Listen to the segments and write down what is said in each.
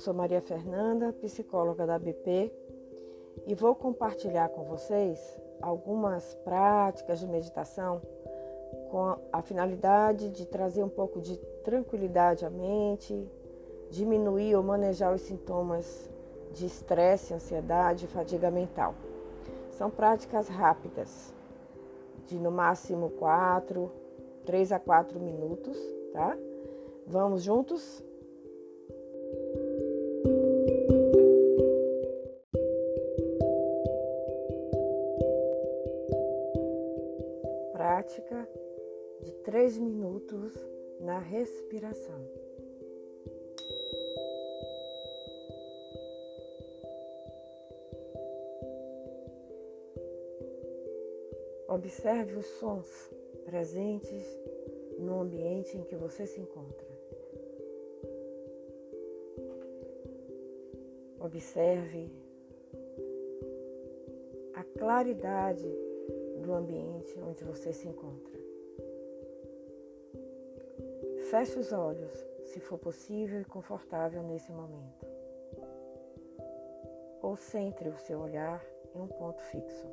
sou Maria Fernanda, psicóloga da BP, e vou compartilhar com vocês algumas práticas de meditação com a finalidade de trazer um pouco de tranquilidade à mente, diminuir ou manejar os sintomas de estresse, ansiedade e fadiga mental. São práticas rápidas, de no máximo 4, 3 a 4 minutos, tá? Vamos juntos? Prática de 3 minutos na respiração. Observe os sons presentes no ambiente em que você se encontra. Observe a claridade do ambiente onde você se encontra. Feche os olhos, se for possível e confortável nesse momento. Ou centre o seu olhar em um ponto fixo.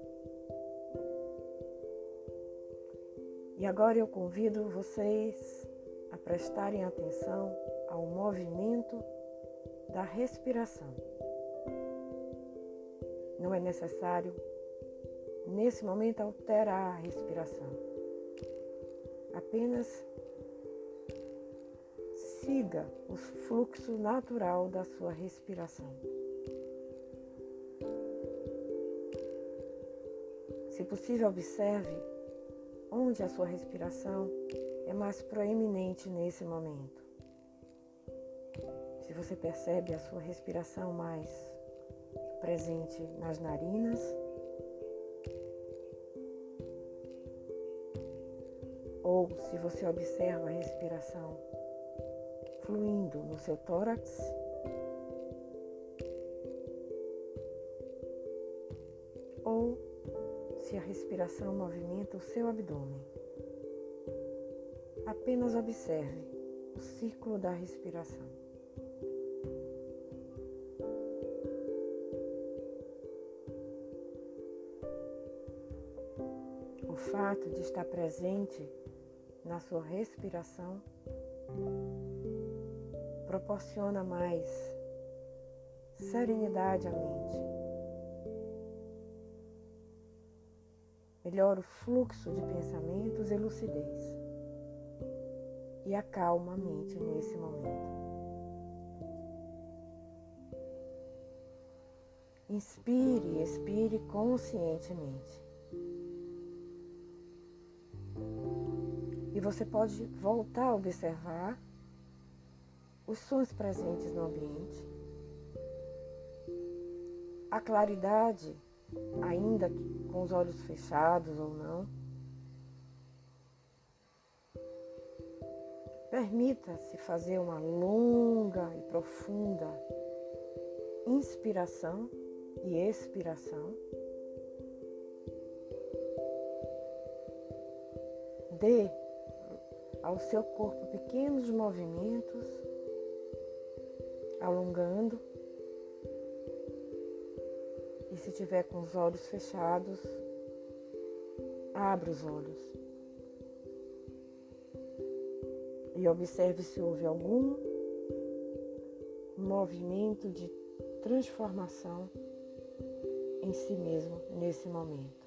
E agora eu convido vocês a prestarem atenção ao movimento da respiração. Não é necessário, nesse momento, alterar a respiração. Apenas siga o fluxo natural da sua respiração. Se possível, observe onde a sua respiração é mais proeminente nesse momento. Se você percebe a sua respiração mais presente nas narinas, se você observa a respiração fluindo no seu tórax, ou se a respiração movimenta o seu abdômen. Apenas observe o círculo da respiração. O fato de estar presente na sua respiração proporciona mais serenidade à mente melhora o fluxo de pensamentos e lucidez e acalma a mente nesse momento. Inspire e expire conscientemente. E você pode voltar a observar os sons presentes no ambiente, a claridade ainda com os olhos fechados ou não. Permita-se fazer uma longa e profunda inspiração e expiração. Dê ao seu corpo pequenos movimentos, alongando e se tiver com os olhos fechados, abra os olhos. E observe se houve algum movimento de transformação em si mesmo nesse momento.